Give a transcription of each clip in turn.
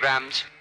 five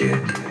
t'inquiète.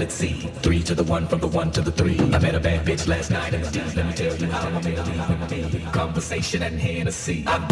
A toilet. Three to the one, from the one to the three. I met a bad bitch last night in the D. Let me tell you how I made a. Conversation and Hennessy. I'm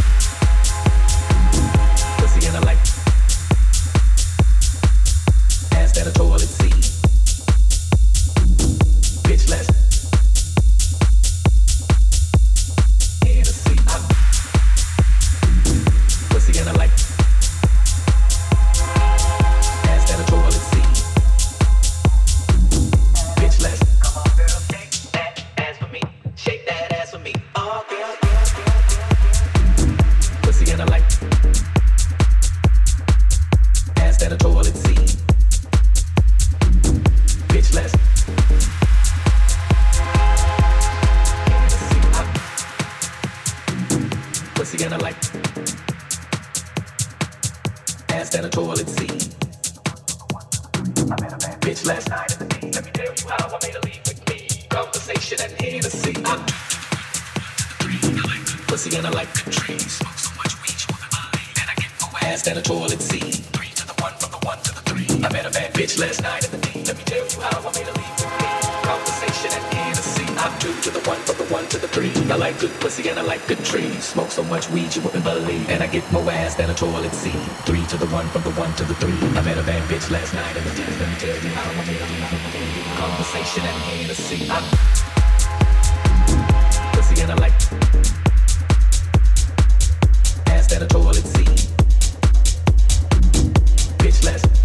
last night in the D. Let me tell you how I made a leave with me. Conversation and Hennessy. I'm two to the one, from the one to the three. I like good pussy and I like good trees. Smoke so much weed you wouldn't believe. And I get more ass than a toilet seat. Three to the one, from the one to the three. I met a bad bitch last night in the D. Let me tell you how I made a leave. Conversation and Hennessy. I'm pussy and I like ass than a toilet seat. Bitch last